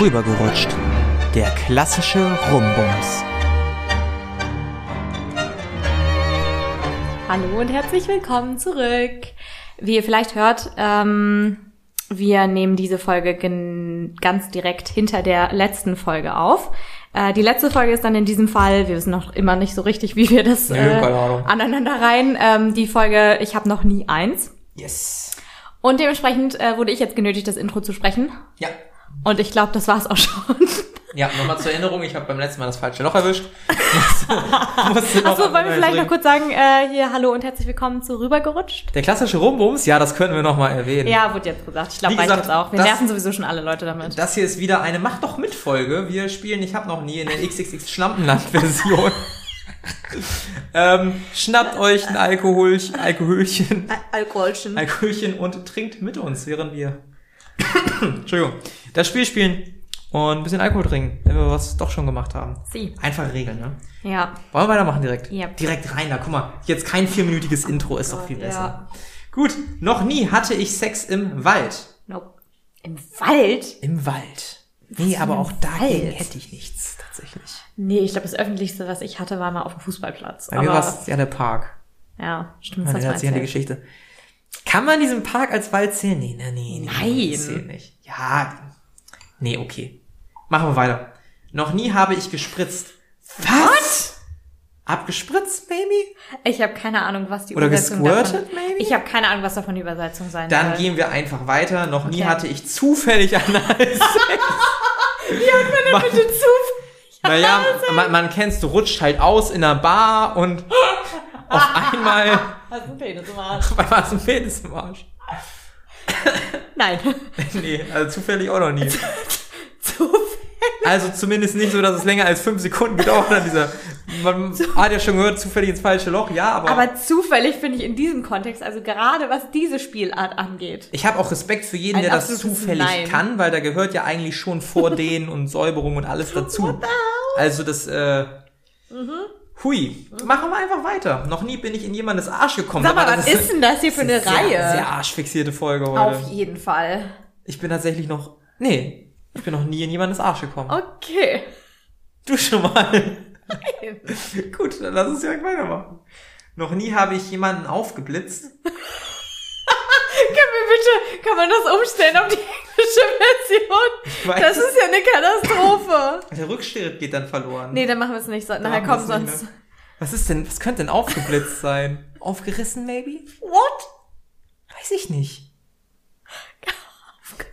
Rübergerutscht. Der klassische Rumbums. Hallo und herzlich willkommen zurück. Wie ihr vielleicht hört, ähm, wir nehmen diese Folge ganz direkt hinter der letzten Folge auf. Äh, die letzte Folge ist dann in diesem Fall, wir wissen noch immer nicht so richtig, wie wir das äh, aneinander rein. Ähm, die Folge, ich habe noch nie eins. Yes. Und dementsprechend äh, wurde ich jetzt genötigt, das Intro zu sprechen. Ja. Und ich glaube, das war's auch schon. Ja, nochmal zur Erinnerung, ich habe beim letzten Mal das falsche Loch erwischt. Achso, wollen wir vielleicht noch kurz sagen, äh, hier, hallo und herzlich willkommen zu Rübergerutscht. Der klassische Rumbums, ja, das können wir nochmal erwähnen. Ja, wurde jetzt gesagt. Ich glaube, reicht jetzt auch. Wir das, nerven sowieso schon alle Leute damit. Das hier ist wieder eine Mach doch mit Folge. Wir spielen, ich habe noch nie in der XXX Schlampenland-Version. ähm, schnappt euch ein Alkoholchen, Alkoholchen, Alkoholchen. Alkoholchen und trinkt mit uns, während wir Entschuldigung, das Spiel spielen und ein bisschen Alkohol trinken, wenn wir was doch schon gemacht haben. Sie. Einfache Regeln, ne? Ja. Wollen wir weitermachen direkt? Ja. Direkt rein, da guck mal, jetzt kein vierminütiges Intro ist doch viel besser. Ja. Gut, noch nie hatte ich Sex im Wald. Nope. Im Wald? Im Wald. Nee, aber auch dagegen hätte ich nichts, tatsächlich. Nee, ich glaube, das Öffentlichste, was ich hatte, war mal auf dem Fußballplatz. Bei mir war es ja der Park. Ja, stimmt. Das hat sich an die Geschichte. Kann man diesen Park als Wald zählen? Nee, nee, nee. Nein. Das zählt nicht. Ja, nee, okay. Machen wir weiter. Noch nie habe ich gespritzt. Was? Abgespritzt, maybe? Ich habe keine Ahnung, was die Oder Übersetzung gesquirtet, davon maybe? Ich habe keine Ahnung, was davon die Übersetzung sein Dann soll. gehen wir einfach weiter. Noch nie Okay. hatte ich zufällig Analsex. Wie hat man denn bitte zufällig? naja, man, man kennst, du rutscht halt aus in einer Bar und auf einmal Hast du einen Penis im Arsch? einmal hast du einen Penis im Arsch. Nein. nee, also zufällig auch noch nie. Zufällig. Also zumindest nicht so, dass es länger als fünf Sekunden gedauert hat. Dieser, man hat ja schon gehört, zufällig ins falsche Loch. Ja, aber, Aber zufällig finde ich in diesem Kontext, also gerade was diese Spielart angeht. ich habe auch Respekt für jeden, der das zufällig Nein. kann, weil da gehört ja eigentlich schon Vordehnen und Säuberung und alles dazu. Also das, äh, Mhm. Hui. Machen wir einfach weiter. Noch nie bin ich in jemandes Arsch gekommen. Sag mal, aber was das ist denn das hier für eine sehr, Reihe? Sehr arschfixierte Folge heute. Auf jeden Fall. Ich bin tatsächlich noch, nee, ich bin noch nie in jemandes Arsch gekommen. Okay. Du schon mal. Gut, dann lass uns direkt weitermachen. Noch nie habe ich jemanden aufgeblitzt. Können wir bitte, kann man das umstellen auf die Version? weiß Das ist ja eine Katastrophe. Der Rückschritt geht dann verloren. Nee, dann machen wir es nicht so. Nachher nicht sonst. Was ist denn, was könnte denn aufgeblitzt sein? Aufgerissen, maybe? What? Weiß ich nicht.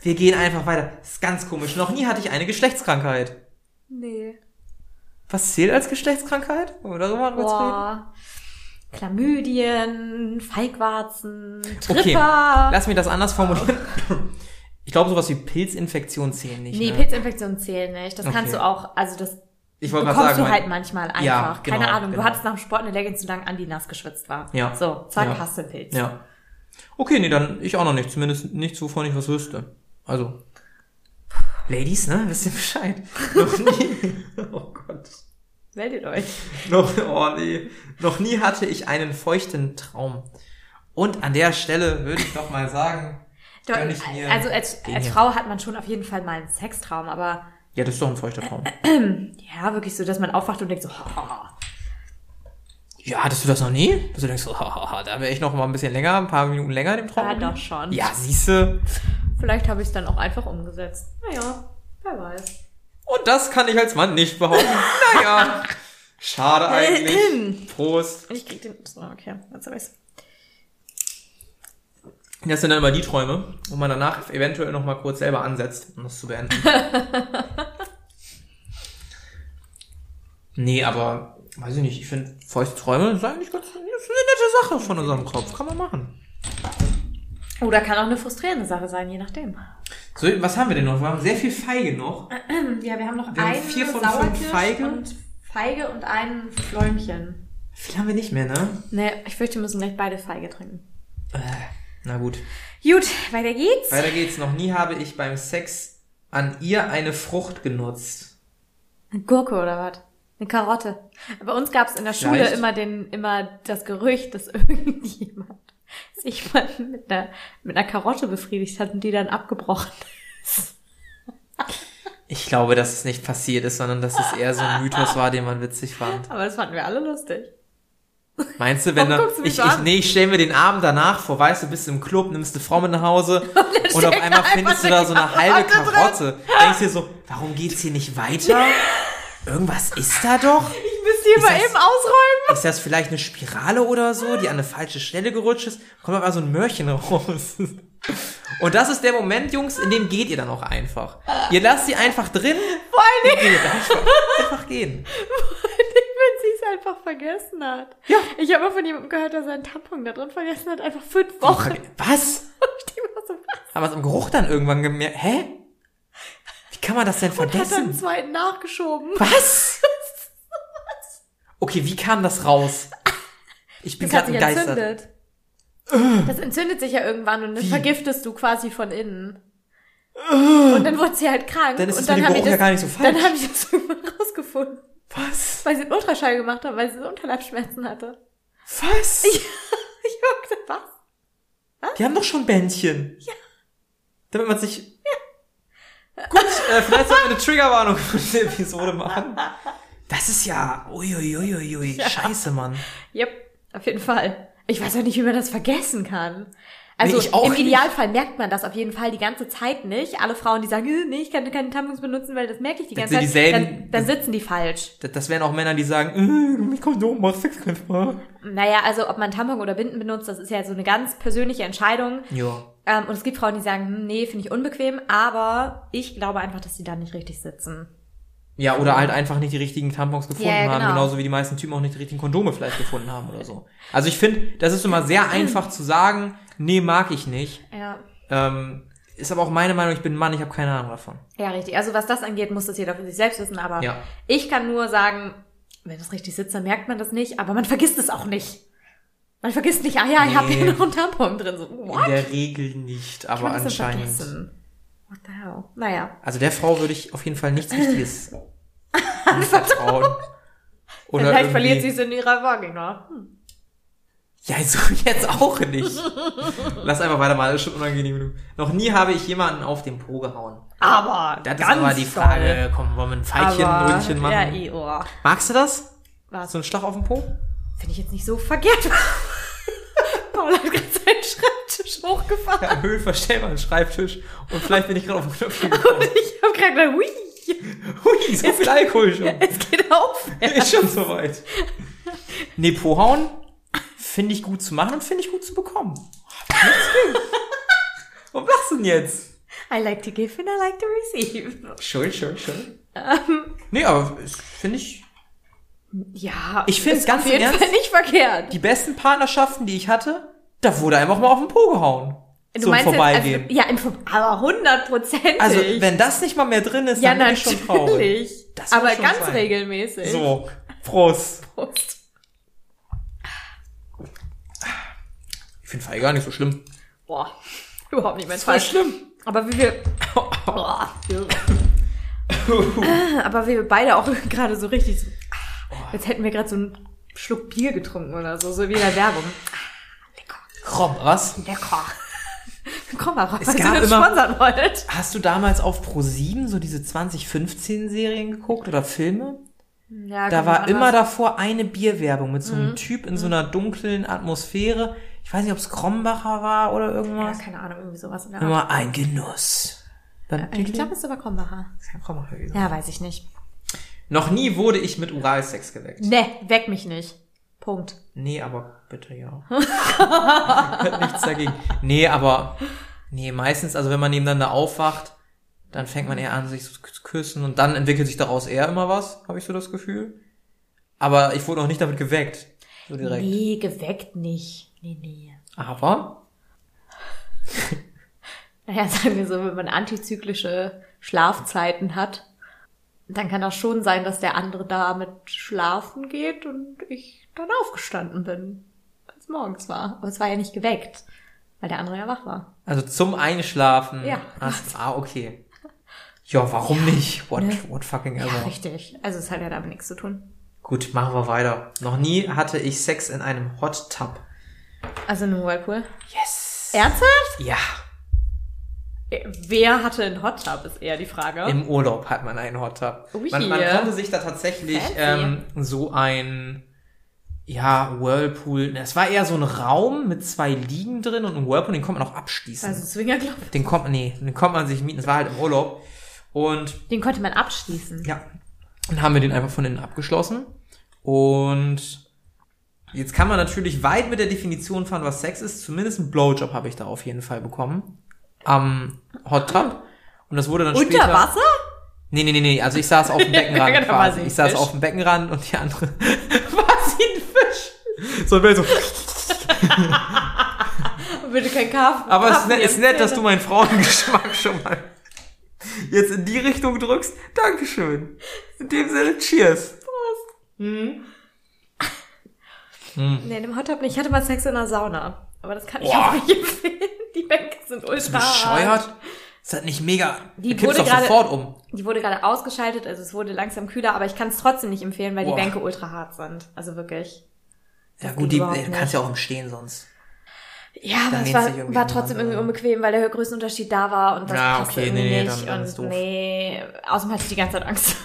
Wir gehen einfach weiter. Das ist ganz komisch. Noch nie hatte ich eine Geschlechtskrankheit. Nee. Was zählt als Geschlechtskrankheit? Wollen wir darüber kurz reden? Chlamydien, Feigwarzen, Okay, Tripper. lass mich das anders formulieren. Ich glaube, sowas wie Pilzinfektionen zählen nicht. nee, ne? Pilzinfektionen zählen nicht. Das Okay. kannst du auch, also das Ich bekommst sagen, du halt manchmal einfach. Ja, genau, Keine Ahnung, genau. du hattest nach dem Sport eine Leggings zu lang an, die nass geschwitzt war. Ja. So, zack, Ja. hast du Pilz. Ja. Okay, nee, dann ich auch noch nicht. Zumindest nichts, wovon ich was wüsste. Also. Ladies, ne? Wisst ihr Bescheid? noch nie. Oh Gott. Meldet euch. Noch, oh nee. Noch nie hatte ich einen feuchten Traum. Und an der Stelle würde ich doch mal sagen, Doch, Gönn ich mir also als, als. Frau hat man schon auf jeden Fall mal einen Sextraum, aber ja, das ist doch ein feuchter Traum. ja, wirklich so, dass man aufwacht und denkt so, haha. Ja, hattest du das noch nie? Dass du denkst, so, hahaha, da wäre ich noch mal ein bisschen länger, ein paar Minuten länger in dem Traum. Ja, doch schon. Ja, siehste. Vielleicht habe ich es dann auch einfach umgesetzt. Naja, wer weiß. Und das kann ich als Mann nicht behaupten. naja. Schade eigentlich. Prost. Ich krieg den. So, okay, jetzt hab ich's. Das sind dann immer die Träume, wo man danach eventuell noch mal kurz selber ansetzt, um das zu beenden. nee, aber weiß ich nicht, ich finde feuchte Träume sind eigentlich ganz das ist eine nette Sache von unserem Kopf. Kann man machen. Oder kann auch eine frustrierende Sache sein, je nachdem. So, was haben wir denn noch? Wir haben sehr viel Feige noch. Ja, wir haben noch Wir haben einen vier von fünf Feige. und Feige und einen Fläumchen. Viel haben wir nicht mehr, ne? Ne, ich fürchte, wir müssen gleich beide Feige trinken. Äh, na gut. Gut, weiter geht's. Weiter geht's. Noch nie habe ich beim Sex an ihr eine Frucht genutzt. Eine Gurke oder was? Eine Karotte. Bei uns gab's in der Schule Vielleicht. immer den, immer das Gerücht, dass irgendjemand sich mal mit einer, mit einer Karotte befriedigt hat und die dann abgebrochen ist. Ich Ich glaube, dass es nicht passiert ist, sondern dass es eher so ein Mythos war, den man witzig fand. Aber das fanden wir alle lustig. Meinst du, wenn Warum du, ich, ich, an? nee, ich stell mir den Abend danach vor, weißt du, bist im Club, nimmst eine Frau mit nach Hause und auf steckt einmal findest du da so eine halbe Karotte drin. Denkst dir so, warum geht's hier nicht weiter? Irgendwas ist da doch. Ich müsste hier Ist mal das- eben ausräumen. Ist das vielleicht eine Spirale oder so, die an eine falsche Stelle gerutscht ist? Kommt aber so ein Mörchen raus. Und das ist der Moment, Jungs, in dem geht ihr dann auch einfach. Ihr lasst sie einfach drin Vor allen und geht einfach. Einfach gehen. Einfach vergessen hat. Ja. Ich habe mal von jemandem gehört, dass er einen Tampon da drin vergessen hat, einfach fünf Wochen. Was? Ich so, was? Haben wir es am Geruch dann irgendwann gemerkt? Hä? Wie kann man das denn Und hat dann einen vergessen? zweiten nachgeschoben. Was? Okay, wie kam das raus? Ich bin Das gerade begeistert. entzündet. Das entzündet sich ja irgendwann und dann Wie? vergiftest du quasi von innen. Und dann wurde sie halt krank. Dann ist es und dem haben die Geruch ja gar nicht so Dann falsch. haben die das irgendwann rausgefunden. Was? Weil sie einen Ultraschall gemacht haben, weil sie so Unterleibsschmerzen hatte. Was? Ich hab gesagt, was? Die haben doch schon Bändchen. Ja. Damit man sich... Gut, äh, vielleicht sollten wir eine Triggerwarnung für diese Episode machen. Das ist ja... Uiuiuiui. Scheiße, Mann. Yep, auf jeden Fall. Ich weiß auch nicht, wie man das vergessen kann. Also Nee, im nicht. Idealfall merkt man das auf jeden Fall die ganze Zeit nicht. Alle Frauen, die sagen, "Äh, nee, ich kann keine Tampons benutzen, weil das merke ich die Das ganze Zeit, dann, dann sitzen die falsch. Das, das wären auch Männer, die sagen, äh, Kondom machst du. Naja, also ob man Tampon oder Binden benutzt, das ist ja so eine ganz persönliche Entscheidung. Ja. Ähm, und es gibt Frauen, die sagen, hm, nee, finde ich unbequem, aber ich glaube einfach, dass die da nicht richtig sitzen. Ja, oder halt einfach nicht die richtigen Tampons gefunden ja, haben, genau. genauso wie die meisten Typen auch nicht die richtigen Kondome vielleicht gefunden haben oder so. Also ich finde, das ist immer sehr einfach zu sagen, nee, mag ich nicht. Ja. Ähm, ist aber auch meine Meinung, ich bin ein Mann, ich habe keine Ahnung davon. Ja, richtig. Also was das angeht, muss das jeder für sich selbst wissen, aber Ja. ich kann nur sagen, wenn das richtig sitzt, dann merkt man das nicht, aber man vergisst es auch nicht. Man vergisst nicht, ah ja, ich habe Nee. hier noch einen Tampon drin. So, In what? der Regel nicht, aber anscheinend. What the hell? Naja. Also der Frau würde ich auf jeden Fall nichts Wichtiges anvertrauen. Oder Vielleicht verliert sie es in ihrer Vagina. Hm. Ja, so jetzt auch nicht. Lass einfach weitermachen, das ist schon unangenehm genug. Noch nie habe ich jemanden auf den Po gehauen. Aber Das ganz ist aber die doll. Frage, komm, wollen wir ein Pfeilchen, Aber, Röntchen machen? Ja, eh, oh. Magst du das? Was? So ein Schlag auf den Po? Finde ich jetzt nicht so verkehrt. Paul hat gerade seinen Schreibtisch hochgefahren. Ja, Höhenverstell mal einen Schreibtisch und vielleicht bin ich gerade auf den Und gekommen. ich habe gerade gedacht, hui, Hui, so viel Alkohol schon. es geht auf. Ist schon soweit. Nee, Po-Hauen finde ich gut zu machen und finde ich gut zu bekommen. Gegen. Warum lachst du denn jetzt? I like to give and I like to receive. Schön, schön, schön. Ähm, Nee, aber es finde ich, ja, Ich find's ist ganz auf jeden im Ernst- Fall nicht verkehrt. die besten Partnerschaften, die ich hatte, da wurde einfach mal auf den Po gehauen. Du so im meinst jetzt, Vorbeigehen. also, ja, im Vor aber hundertprozentig. Also, wenn das nicht mal mehr drin ist, ja, dann bin ich schon traurig. Das aber ganz sein. regelmäßig. So, Prost. Prost. Ich finde Feier gar nicht so schlimm. Boah, überhaupt nicht mein Voll Fall. schlimm. Aber wie wir, Boah. aber wie wir beide auch gerade so richtig, so, jetzt hätten wir gerade so einen Schluck Bier getrunken oder so, so wie in der Werbung. Komm, was? Lecker. Komm mal, Es falls ihr immer- sponsern wollt. Hast du damals auf Pro7 so diese 2015-Serien geguckt oder Filme? Ja, Da war man immer anders- davor eine Bierwerbung mit so Mhm. einem Typ in so einer dunklen Atmosphäre. Ich weiß nicht, ob es Krombacher war oder Ja, irgendwas. keine Ahnung, irgendwie sowas in der Art. Immer ein Genuss. Dann Ich glaube, es ist aber Krombacher. Kein Krombacher gewesen. Ja, weiß ich nicht. Noch nie wurde ich mit Oralsex geweckt. Ne, weck mich nicht. Punkt. Nee, aber bitte ja. Hat nichts dagegen. Nee, aber nee, meistens, also wenn man nebeneinander aufwacht, dann fängt man eher an, sich zu küssen und dann entwickelt sich daraus eher immer was, habe ich so das Gefühl. Aber ich wurde noch nicht damit geweckt. So direkt. Nee, geweckt nicht. Nee, nee. Aber Naja, sagen wir so, wenn man antizyklische Schlafzeiten hat, dann kann das schon sein, dass der andere damit schlafen geht und ich dann aufgestanden bin, als morgens war. Aber es war ja nicht geweckt, weil der andere ja wach war. also zum Einschlafen. Ja. Hast, ah, okay. Ja, warum nicht? What, Ne? what fucking Ja, ever. richtig. Also es hat ja damit nichts zu tun. Gut, machen wir weiter. Noch nie hatte ich Sex in einem Hot Tub. Also nur Whirlpool. Yes. Ernsthaft? Ja. Äh, Wer hatte einen Hot Tub, ist eher die Frage. Im Urlaub hat man einen Hot Tub. Ui. Man, man konnte sich da tatsächlich Fancy. ähm, so ein ja, Whirlpool. Es war eher so ein Raum mit zwei Liegen drin und ein Whirlpool, den konnte man auch abschließen. also Swingerclub. den kommt nee, den konnte man sich mieten. Das war halt im Urlaub. Und Den konnte man abschließen. ja, dann haben wir den einfach von innen abgeschlossen. Und jetzt kann man natürlich weit mit der Definition fahren, was Sex ist. Zumindest einen Blowjob habe ich da auf jeden Fall bekommen. Am Hot Tub. Und das wurde dann Unter später... Wasser? Nee, nee, nee, nee, also ich saß auf dem Beckenrand Genau, war quasi. Ich saß Fisch. auf dem Beckenrand und die andere war sie ein Fisch. So ein Bild so. Bitte kein Kaff. Aber es ist nett, ist nett, dass du meinen Frauengeschmack schon mal jetzt in die Richtung drückst. Dankeschön. In dem Sinne, cheers. Nee, dem Hot Tub nicht. Ich hatte mal Sex in der Sauna. Aber das kann ich Boah. auch nicht empfehlen. Die Bänke sind ultra Bist du bescheuert? Ist das nicht mega? Die wurde doch gerade- sofort um. Die wurde gerade ausgeschaltet, also es wurde langsam kühler, aber ich kann es trotzdem nicht empfehlen, weil Boah. die Bänke ultra hart sind. Also wirklich. Ja gut, die, überhaupt äh, kannst ja auch im Stehen sonst. Ja, aber es war, war trotzdem irgendwie unbequem, weil der Größenunterschied da war und das Ja, passte okay, irgendwie nee, nicht. dann- dann und doof. nee, außerdem hatte ich die ganze Zeit Angst.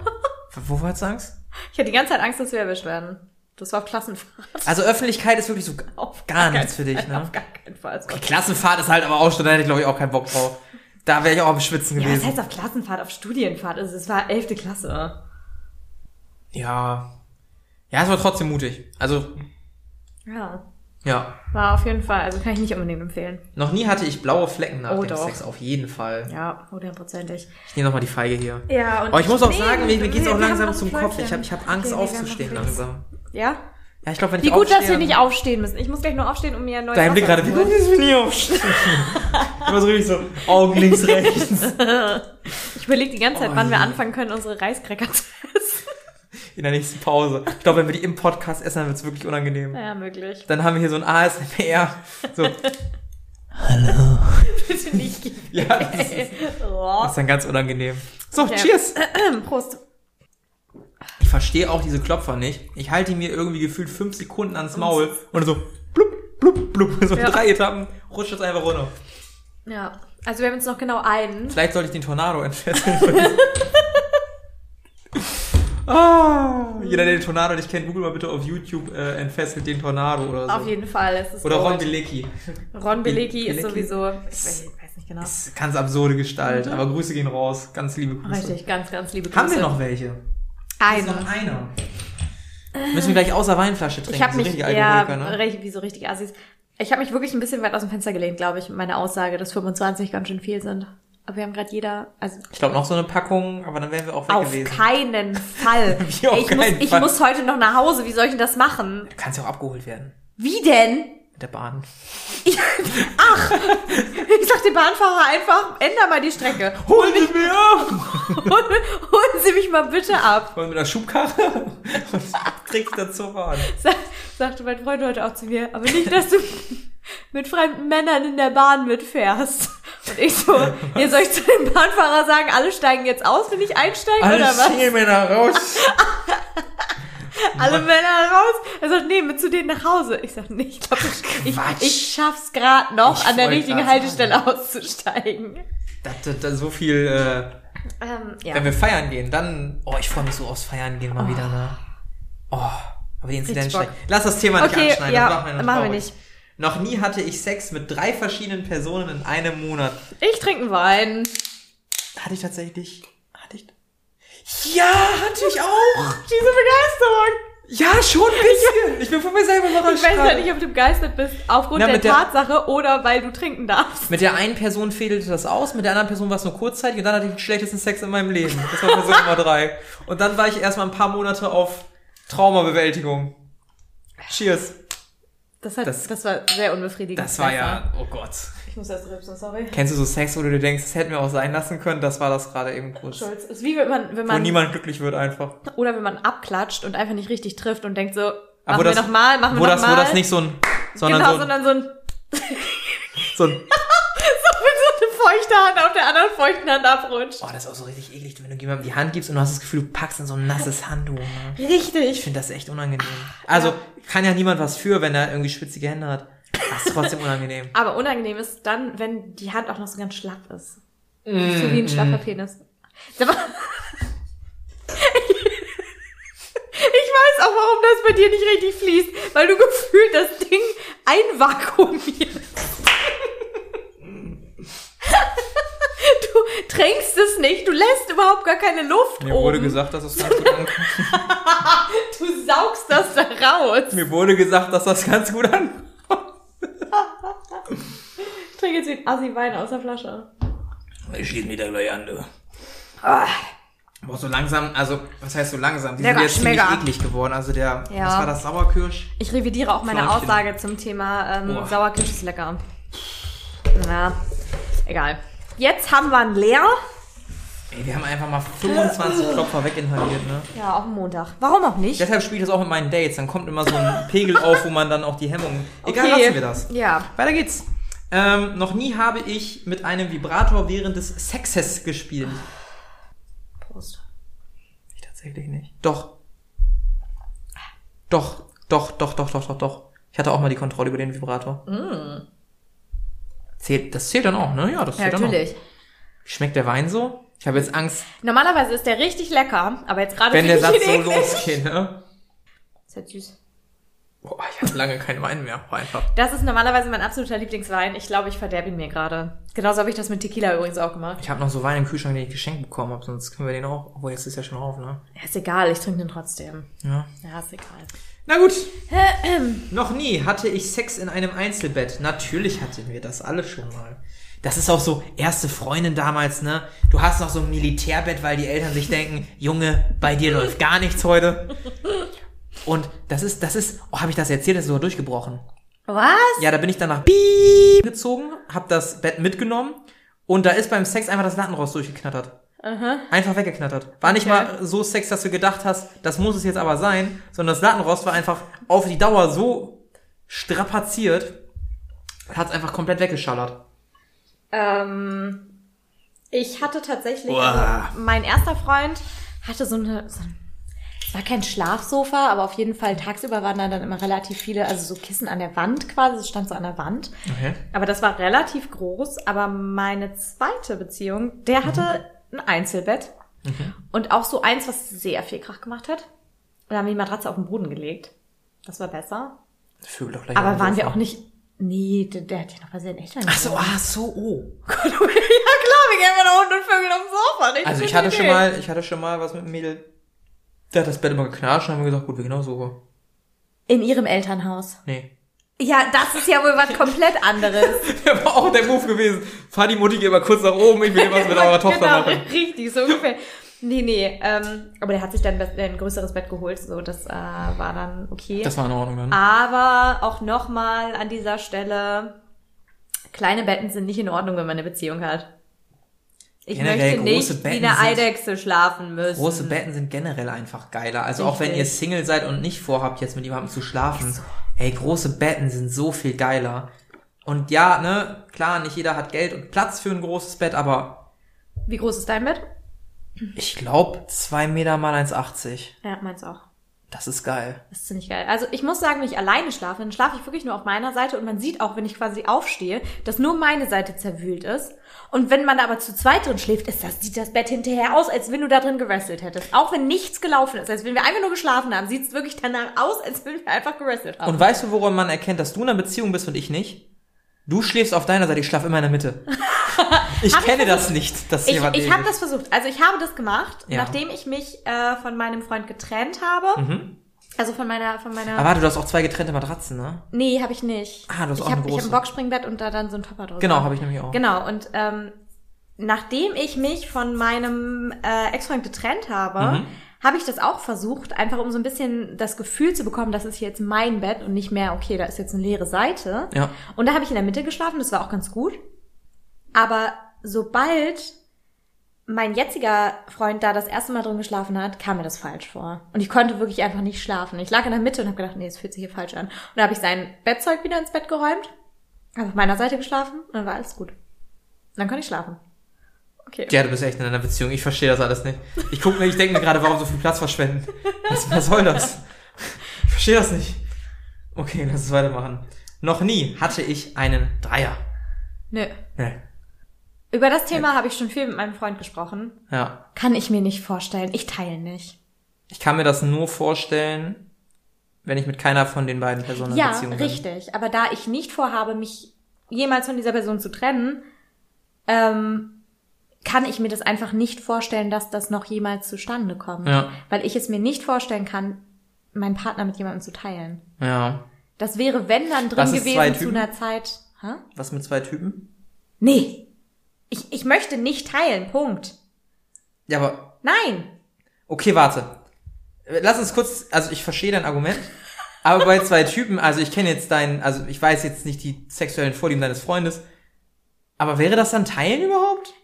Wovor hast du Angst? Ich hatte die ganze Zeit Angst, dass wir erwischt werden. Das war auf Klassenfahrt. Also Öffentlichkeit ist wirklich so Auf gar keinen nichts für dich, Fall, ne? Auf gar keinen Fall. Die Klassenfahrt ist halt aber auch schon, da hätte ich glaube ich auch keinen Bock drauf. Da wäre ich auch am Schwitzen Ja, gewesen. heißt auf Klassenfahrt, auf Studienfahrt? Also es war elfte Klasse. Ja. Ja, es war trotzdem mutig. Also, Ja, ja. war auf jeden Fall, also kann ich nicht unbedingt empfehlen. Noch nie hatte ich blaue Flecken nach Oh, dem doch. Sex, auf jeden Fall. Ja, hundertprozentig. Ich nehme nochmal die Feige hier. Ja, und Aber ich muss auch nee, sagen, mir, mir geht's auch langsam zum Kopf. Ich habe ich hab Angst Okay, aufzustehen langsam. Ja? Ja, ich glaube, wenn Wie ich gut, dass aufstehe, wir nicht aufstehen müssen. Ich muss gleich nur aufstehen, um mir ein neues Dein Blick gerade, wie zu gut, dass wir nie aufstehen. Immer so richtig so, Augen links, rechts. Ich überlege die ganze Zeit, Oh wann wir anfangen können, unsere Reiskräcker zu essen. In der nächsten Pause. Ich glaube, wenn wir die im Podcast essen, dann wird's wirklich unangenehm. Ja, möglich. Dann haben wir hier so ein ASMR. So, Bitte nicht. ja, das ist, das ist dann ganz unangenehm. So, Ja. cheers. Prost. Ich verstehe auch diese Klopfer nicht. Ich halte die mir irgendwie gefühlt fünf Sekunden ans Maul und so blub, blub, blub. So Ja. drei Etappen rutscht es einfach runter. Ja, also wir haben jetzt noch genau einen. Vielleicht sollte ich den Tornado entfesseln. ah, jeder, der den Tornado nicht kennt, google mal bitte auf YouTube äh, entfesselt den Tornado oder so. Auf jeden Fall. Es ist Oder Ron Gold. Bilecki. Ron Bilecki ist sowieso, ich weiß, ich weiß nicht genau. Das ist ganz absurde Gestalt, aber Grüße gehen raus. Ganz liebe Grüße. Mhm. Richtig, ganz, ganz liebe Grüße. Haben wir noch welche? Ist einen? noch einer. Müssen wir gleich außer Weinflasche trinken. Ich habe so mich, richtig ja, ne? wie so richtig Assis. Ich habe mich wirklich ein bisschen weit aus dem Fenster gelehnt, glaube ich, mit meiner Aussage, dass 25 ganz schön viel sind. Aber wir haben gerade jeder, also Ich glaube noch so eine Packung, aber dann wären wir auch weg auf gewesen. keinen Fall. Wie auf ich, muss, keinen ich Fall? muss heute noch nach Hause. Wie soll ich denn das machen? Kannst ja auch abgeholt werden. Wie denn? Der Bahn. Ich sag dem Bahnfahrer einfach, änder mal die Strecke. Holen Sie mir ab! Holen, holen Sie mich mal bitte ab. Und mit der Schubkarre und kriegst dazu Bahn. Sag, sagte mein Freund heute auch zu mir, aber nicht, dass du mit fremden Männern in der Bahn mitfährst. Und ich so, hier soll ich zu dem Bahnfahrer sagen, alle steigen jetzt aus, wenn ich einsteige Alle oder was? Single-Männer raus. Alle Männer raus. Er sagt, nee, mit zu denen nach Hause. Ich sag, nee, ich glaube, ich, ich, schaff's gerade noch, Ich an der richtigen Haltestelle auszusteigen. Das, das, das so viel, äh, Ähm, ja. wenn wir feiern gehen, dann, oh, ich freue mich so aufs Feiern gehen mal wieder, ne? Oh, aber die Inzidenz steigt. Lass das Thema nicht Okay, anschneiden, ja, das machen wir, machen wir nicht. Noch nie hatte ich Sex mit drei verschiedenen Personen in einem Monat. Ich trinke einen Wein. Hatte ich tatsächlich, ja, hatte ich auch. Diese Begeisterung. Ja, schon ein bisschen. Ich bin von mir selber überrascht. Ich weiß ja nicht, ob du begeistert bist, aufgrund Na, der der- Tatsache oder weil du trinken darfst. Mit der einen Person fädelte das aus, mit der anderen Person war es nur kurzzeitig und dann hatte ich den schlechtesten Sex in meinem Leben. Das war Person Nummer drei. Und dann war ich erstmal ein paar Monate auf Traumabewältigung. Cheers. Das, hat, Das- das, war sehr unbefriedigend. Das war ja, oh Gott. Ich muss erst rübsen, sorry. Kennst du so Sex, wo du dir denkst, das hätten wir auch sein lassen können? Das war das gerade eben kurz. Schulz. Ist wie wenn man, wenn Wo man, niemand glücklich wird einfach. oder wenn man abklatscht und einfach nicht richtig trifft und denkt so, machen wo wir das- noch mal, machen wo wir das, wo das nicht so ein, sondern genau, so, ein- sondern so ein, so ein, so eine feuchte Hand auf der anderen feuchten Hand abrutscht. oh, das ist auch so richtig eklig, wenn du jemandem die Hand gibst und du hast das Gefühl, du packst in so ein nasses Handtuch. Ne? Ich Richtig. finde das echt unangenehm. Also, kann ja niemand was für, wenn er irgendwie schwitzige Hände hat. Das ist trotzdem unangenehm. Aber unangenehm ist dann, wenn die Hand auch noch so ganz schlaff ist. so wie ein schlaffer Penis. Sag mal- Ich weiß auch, warum das bei dir nicht richtig fließt, weil du gefühlt das Ding einvakuumierst. Du tränkst es nicht, du lässt überhaupt gar keine Luft Mir oben. wurde gesagt, dass das ganz gut ankommt. du saugst das da raus. Mir wurde gesagt, dass das ganz gut ankommt. Ich trinke jetzt wie ein Assi Wein aus der Flasche. Ich schließe mich da gleich an, du. Ah. Boah, so langsam, also, was heißt so langsam? Die Lecker, sind jetzt ziemlich schmecker. eklig geworden. Also der, Ja. was war das, Sauerkirsch? Ich revidiere auch meine Fleischchen. Aussage zum Thema ähm, Boah. Sauerkirsch ist lecker. Na, egal. Jetzt haben wir einen leer. Ey, wir haben einfach mal 25 Klopfer weginhaliert, ne? Ja, auf dem Montag. Warum auch nicht? Deshalb spiele ich das auch mit meinen Dates. Dann kommt immer so ein Pegel auf, wo man dann auch die Hemmung. Egal, Okay. lassen wir das. Ja. Weiter geht's. Ähm, noch nie habe ich mit einem Vibrator während des Sexes gespielt. Prost. Ich tatsächlich nicht. Doch. Doch, doch, doch, doch, doch, doch, doch. Ich hatte auch mal die Kontrolle über den Vibrator. Zählt, das zählt dann auch, ne? Ja, das Mm. Ja, zählt dann natürlich. auch. Wie schmeckt der Wein so? Ich habe jetzt Angst, Normalerweise ist der richtig lecker, aber jetzt gerade wenn der Satz so losgeht, ne? Ist halt süß. Boah, ich hatte lange keinen Wein mehr, war einfach. Das ist normalerweise mein absoluter Lieblingswein. Ich glaube, ich verderbe ihn mir gerade. Genauso habe ich das mit Tequila übrigens auch gemacht. Ich habe noch so Wein im Kühlschrank, den ich geschenkt bekommen habe, sonst können wir den auch. Obwohl, jetzt ist ja schon auf, ne? Ja, ist egal, ich trinke den trotzdem. Ja. Ja, ist egal. Na gut. Noch nie hatte ich Sex in einem Einzelbett. Natürlich hatten wir das alle schon mal. Das ist auch so erste Freundin damals, ne? Du hast noch so ein Militärbett, weil die Eltern sich denken, Junge, bei dir läuft gar nichts heute. Und das ist, das ist, oh, habe ich das erzählt? Das ist sogar durchgebrochen. Was? Ja, da bin ich dann nach Piep gezogen, hab das Bett mitgenommen und da ist beim Sex einfach das Lattenrost durchgeknattert. Einfach weggeknattert. War nicht Okay. mal so Sex, dass du gedacht hast, das muss es jetzt aber sein, sondern das Lattenrost war einfach auf die Dauer so strapaziert, hat es einfach komplett weggeschallert. Ähm, ich hatte tatsächlich, also mein erster Freund hatte so eine, so ein, es war kein Schlafsofa, aber auf jeden Fall tagsüber waren da dann immer relativ viele, also so Kissen an der Wand quasi, es stand so an der Wand. Okay. Aber das war relativ groß, aber meine zweite Beziehung, der hatte ein Einzelbett und auch so eins, was sehr viel Krach gemacht hat. Und da haben wir die Matratze auf den Boden gelegt. Das war besser. Vögel doch gleich Aber auf waren wir auch nicht, nee, der, der hat ja noch bei seinen Eltern Ach so, ah, so, oh. ja klar, wir gehen mal da unten und vögeln am Sofa. Richtig Also ich hatte Idee. schon mal, ich hatte schon mal was mit einem Mädel, der hat das Bett immer geknatscht und haben wir gesagt, gut, wir gehen Sofa. In ihrem Elternhaus. Nee. Ja, das ist ja wohl was komplett anderes. Der war auch der Move gewesen. Fahr die Mutti, geh mal kurz nach oben, ich will was mit eurer Tochter genau, machen. richtig, so ungefähr. Nee, nee, ähm, aber der hat sich dann ein größeres Bett geholt, so, das äh, war dann okay. Das war in Ordnung dann. aber auch nochmal an dieser Stelle, kleine Betten sind nicht in Ordnung, wenn man eine Beziehung hat. Ich Generell möchte große nicht wie eine sind- Eidechse schlafen müssen. Große Betten sind generell einfach geiler. Also auch wenn Richtig. ihr Single seid und nicht vorhabt, jetzt mit jemandem zu schlafen. Ey, große Betten sind so viel geiler. Und ja, ne, klar, nicht jeder hat Geld und Platz für ein großes Bett, aber Wie groß ist dein Bett? ich glaube zwei Meter mal 1,80. Ja, meins auch. Das ist geil. Das ist ziemlich geil. Also ich muss sagen, wenn ich alleine schlafe, dann schlafe ich wirklich nur auf meiner Seite und man sieht auch, wenn ich quasi aufstehe, dass nur meine Seite zerwühlt ist. Und wenn man aber zu zweit drin schläft, ist das, sieht das Bett hinterher aus, als wenn du da drin gewrestelt hättest. Auch wenn nichts gelaufen ist, als wenn wir einfach nur geschlafen haben, sieht es wirklich danach aus, als wenn wir einfach gewrestelt haben. Und weißt du, woran man erkennt, dass du in einer Beziehung bist und ich nicht? Du schläfst auf deiner Seite, ich schlafe immer in der Mitte. Ich Hab ich kenne das nicht, dass ich jemand ich habe das versucht. Also ich habe das gemacht, Ja. nachdem ich mich äh, von meinem Freund getrennt habe. Also von meiner, von meiner. Aber warte, du hast auch zwei getrennte Matratzen, ne? nee, habe ich nicht. Ah, du hast ich auch hab, eine Ich habe große. ein Boxspringbett und da dann so ein Topper drüber. Genau, habe ich nämlich auch. Genau, und ähm, nachdem ich mich von meinem äh, Ex-Freund getrennt habe, Mhm. habe ich das auch versucht, einfach um so ein bisschen das Gefühl zu bekommen, das ist jetzt mein Bett und nicht mehr, okay, da ist jetzt eine leere Seite. Ja. Und da habe ich in der Mitte geschlafen, das war auch ganz gut. Aber sobald mein jetziger Freund da das erste Mal drin geschlafen hat, kam mir das falsch vor. Und ich konnte wirklich einfach nicht schlafen. Ich lag in der Mitte und habe gedacht, nee, es fühlt sich hier falsch an. Und da habe ich sein Bettzeug wieder ins Bett geräumt, habe auf meiner Seite geschlafen und dann war alles gut. Und dann konnte ich schlafen. Okay. Ja, du bist echt in einer Beziehung. Ich verstehe das alles nicht. Ich gucke mir, ich denke mir gerade, warum so viel Platz verschwenden? Was, was soll das? Ich verstehe das nicht. Okay, lass uns weitermachen. Noch nie hatte ich einen Dreier. Nö. Nee. Über das Thema habe ich schon viel mit meinem Freund gesprochen. Ja. Kann ich mir nicht vorstellen. Ich teile nicht. Ich kann mir das nur vorstellen, wenn ich mit keiner von den beiden Personen in Ja, Beziehung bin. richtig. Aber da ich nicht vorhabe, mich jemals von dieser Person zu trennen, ähm, kann ich mir das einfach nicht vorstellen, dass das noch jemals zustande kommt. Ja. Weil ich es mir nicht vorstellen kann, meinen Partner mit jemandem zu teilen. Ja. Das wäre, wenn dann drin gewesen zu einer Zeit. Hä? Was mit zwei Typen? Nee. Ich, ich möchte nicht teilen. Punkt. Ja, aber Nein. Okay, warte. Lass uns kurz, also ich verstehe dein Argument, aber bei zwei Typen, also ich kenne jetzt deinen, also ich weiß jetzt nicht die sexuellen Vorlieben deines Freundes, aber wäre das dann Teilen überhaupt?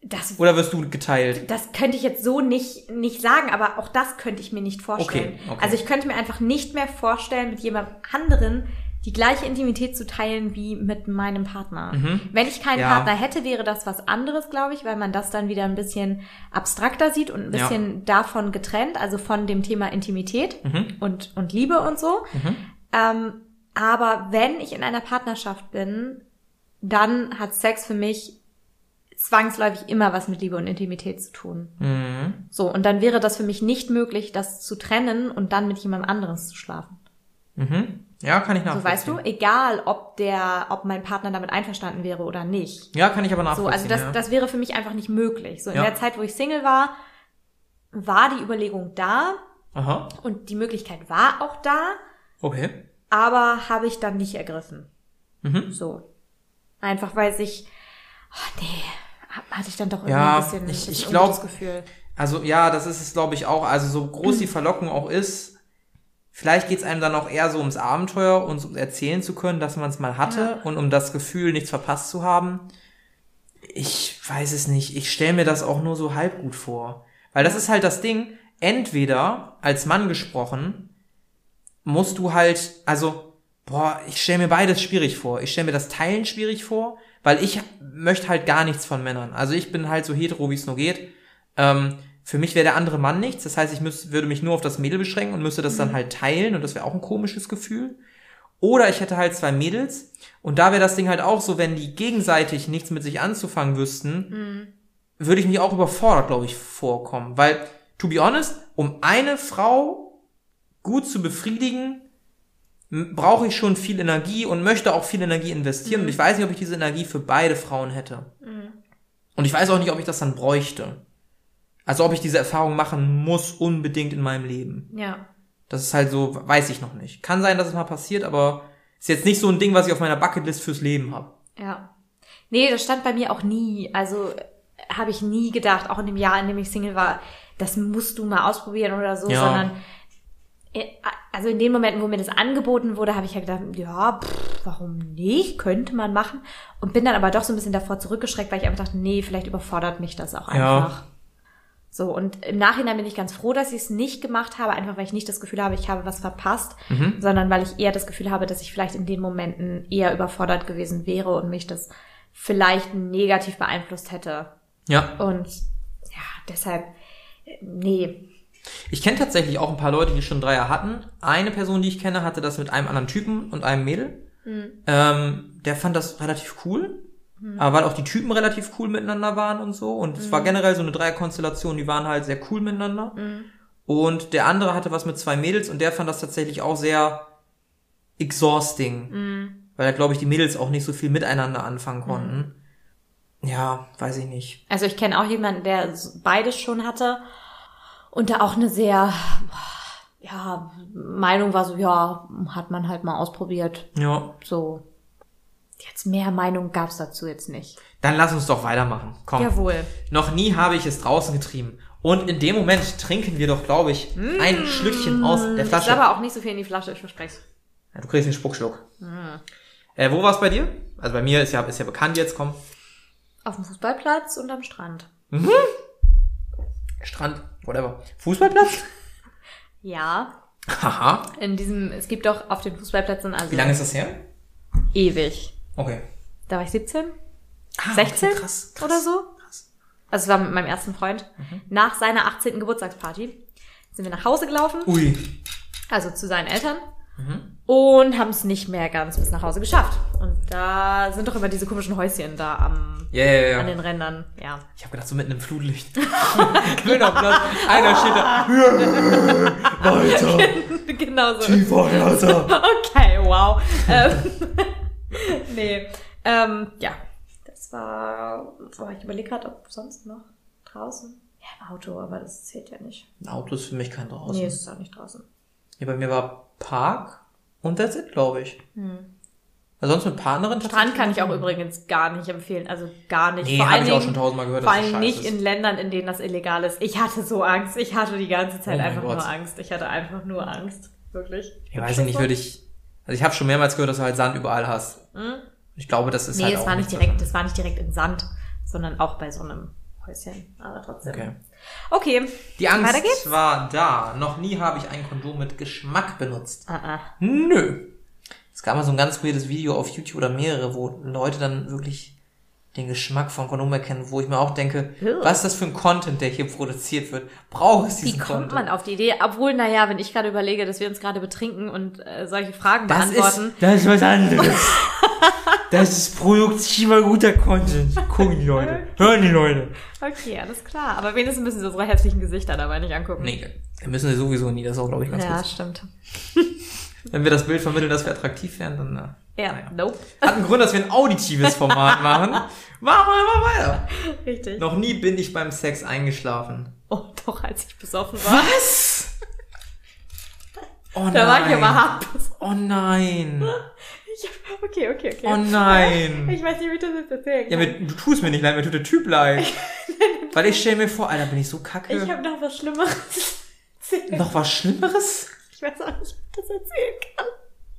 Das, Oder wirst du geteilt? das könnte ich jetzt so nicht, nicht sagen, aber auch das könnte ich mir nicht vorstellen. Okay, okay. Also ich könnte mir einfach nicht mehr vorstellen, mit jemand anderen die gleiche Intimität zu teilen wie mit meinem Partner. Wenn ich keinen Mhm. Ja. Partner hätte, wäre das was anderes, glaube ich, weil man das dann wieder ein bisschen abstrakter sieht und ein Ja. bisschen davon getrennt, also von dem Thema Intimität Mhm. und, und Liebe und so. Ähm, aber wenn ich in einer Partnerschaft bin, dann hat Sex für mich zwangsläufig immer was mit Liebe und Intimität zu tun. Mhm. So, und dann wäre das für mich nicht möglich, das zu trennen und dann mit jemand anderes zu schlafen. Mhm. Ja, kann ich So nachvollziehen. weißt du, egal ob der, ob mein Partner damit einverstanden wäre oder nicht. Ja, kann ich aber So, nachvollziehen. also das, ja. das wäre für mich einfach nicht möglich. So in Ja. der Zeit, wo ich Single war, war die Überlegung da Aha, und die Möglichkeit war auch da, okay. aber habe ich dann nicht ergriffen. Mhm. So. Einfach weil sich, oh nee, hatte ich dann doch irgendwie Ja, ein bisschen, ich- ich glaub- ungutes Gefühl. Also ja, das ist es, glaube ich, auch. Also so groß die Verlockung auch ist, vielleicht geht's einem dann auch eher so ums Abenteuer und so erzählen zu können, dass man es mal hatte Ja. und um das Gefühl, nichts verpasst zu haben. Ich weiß es nicht. Ich stelle mir das auch nur so halb gut vor. Weil das ist halt das Ding, entweder als Mann gesprochen, musst du halt, also, boah, ich stelle mir beides schwierig vor. Ich stelle mir das Teilen schwierig vor, weil ich möchte halt gar nichts von Männern. Also ich bin halt so hetero, wie es nur geht. Ähm, für mich wäre der andere Mann nichts. Das heißt, ich müsste, würde mich nur auf das Mädel beschränken und müsste das dann halt teilen und das wäre auch ein komisches Gefühl. Oder ich hätte halt zwei Mädels und da wäre das Ding halt auch so, wenn die gegenseitig nichts mit sich anzufangen wüssten, würde ich mich auch überfordert, glaube ich, vorkommen. Weil, to be honest, um eine Frau gut zu befriedigen, brauche ich schon viel Energie und möchte auch viel Energie investieren. Und ich weiß nicht, ob ich diese Energie für beide Frauen hätte. Und ich weiß auch nicht, ob ich das dann bräuchte. Also ob ich diese Erfahrung machen muss unbedingt in meinem Leben. Ja. Das ist halt so, weiß ich noch nicht. Kann sein, dass es mal passiert, aber ist jetzt nicht so ein Ding, was ich auf meiner Bucketlist fürs Leben habe. Ja. Nee, das stand bei mir auch nie. Also habe ich nie gedacht, auch in dem Jahr, in dem ich Single war, das musst du mal ausprobieren oder so, Ja. sondern äh, also in den Momenten, wo mir das angeboten wurde, habe ich ja gedacht, ja, pff, warum nicht? Könnte man machen. Und bin dann aber doch so ein bisschen davor zurückgeschreckt, weil ich einfach dachte, nee, vielleicht überfordert mich das auch Ja. So, und im Nachhinein bin ich ganz froh, dass ich es nicht gemacht habe, einfach weil ich nicht das Gefühl habe, ich habe was verpasst, Mhm. sondern weil ich eher das Gefühl habe, dass ich vielleicht in den Momenten eher überfordert gewesen wäre und mich das vielleicht negativ beeinflusst hätte. Ja. Und ja, deshalb, nee. Ich kenne tatsächlich auch ein paar Leute, die schon Dreier hatten. Eine Person, die ich kenne, hatte das mit einem anderen Typen und einem Mädel. Ähm, der fand das relativ cool. Aber weil auch die Typen relativ cool miteinander waren und so. Und es war generell so eine Dreierkonstellation, die waren halt sehr cool miteinander. Und der andere hatte was mit zwei Mädels und der fand das tatsächlich auch sehr exhausting. Weil da, glaube ich, die Mädels auch nicht so viel miteinander anfangen konnten. Ja, weiß ich nicht. Also ich kenne auch jemanden, der beides schon hatte und da auch eine sehr, ja, Meinung war so, ja, hat man halt mal ausprobiert. Ja. So. Jetzt mehr Meinung gab's dazu jetzt nicht. Dann lass uns doch weitermachen. Komm. Jawohl. Noch nie habe ich es draußen getrieben. Und in dem Moment trinken wir doch, glaube ich, ein Schlückchen aus der Ich Flasche. aber auch nicht so viel in die Flasche, ich verspreche Ja, du kriegst einen Spuckschluck. Äh, wo war es bei dir? Also bei mir ist ja, ist ja bekannt jetzt, komm. Auf dem Fußballplatz und am Strand. Strand, whatever. Fußballplatz? Ja, Haha. in diesem, es gibt doch auf den Fußballplätzen also Wie lange ist das her? ewig. Okay. Da war ich 17 Ah, 16 okay, krass, krass. oder so. Krass. Also es war mit meinem ersten Freund. Nach seiner 18. Geburtstagsparty sind wir nach Hause gelaufen, Ui. also zu seinen Eltern. und haben es nicht mehr ganz bis nach Hause geschafft. Und da sind doch immer diese komischen Häuschen da am, Ja, ja, ja. an den Rändern. Ja. Ich habe gedacht, so mitten im Flutlicht. Grüner Platz, einer steht da. Weiter, genau so. tiefer, härter. Okay, wow. nee. Ähm, ja. Das war. Boah, ich überlege gerade, ob sonst noch draußen. Ja, im Auto, aber das zählt ja nicht. Ein Auto ist für mich kein draußen. Nee, es ist auch nicht draußen. Ja, bei mir war Park und that's it, glaube ich. Also sonst mit Partnerin Hm. Strand kann ich auch übrigens gar nicht empfehlen. Also gar nicht. Nee, habe ich auch schon tausendmal gehört, vor allem nicht ist. in Ländern, in denen das illegal ist. Ich hatte so Angst. Ich hatte die ganze Zeit Oh einfach Gott. nur Angst. Ich hatte einfach nur Angst. Wirklich. Ich weiß nicht, würde ich. Also ich habe schon mehrmals gehört, dass du halt Sand überall hast. Ich glaube, das ist Hm? Nee, halt es auch war nicht direkt, das war nicht direkt in Sand, sondern auch bei so einem Häuschen. Aber trotzdem. Okay. Okay. Die Weiter Angst geht's? war da. Noch nie habe ich ein Kondom mit Geschmack benutzt. Ah, ah. Nö. Es gab mal so ein ganz weirdes Video auf YouTube oder mehrere, wo Leute dann wirklich den Geschmack von Kondom erkennen, wo ich mir auch denke, Ew. was ist das für ein Content, der hier produziert wird? Braucht es Wie diesen kommt Content? man auf die Idee? Obwohl, naja, wenn ich gerade überlege, dass wir uns gerade betrinken und äh, solche Fragen das ist, beantworten. das ist was anderes. das ist produktiver, guter Content. Gucken die Leute. Hören die Leute. Okay, alles klar. Aber wenigstens müssen sie unsere hässlichen Gesichter dabei nicht angucken. Nee, wir müssen sie sowieso nie. Das ist auch, glaube ich, ganz Ja, gut. stimmt. Wenn wir das Bild vermitteln, dass wir attraktiv wären, dann äh, Ja, naja. nope. hat einen Grund, dass wir ein auditives Format machen. Machen wir immer weiter. Richtig. Noch nie bin ich beim Sex eingeschlafen. Oh, doch, als ich besoffen war. Was? Oh nein. Da war ich aber hart. Oh nein. Ich, okay, okay, okay. Oh nein. Ich weiß nicht, wie ich das jetzt erzählen Ja, kann. mir, du tust mir nicht leid, mir tut der Typ leid. Weil ich stell mir vor, Alter, bin ich so kacke. ich habe noch was Schlimmeres. Noch was Schlimmeres? Ich weiß auch nicht, wie ich das erzählen kann.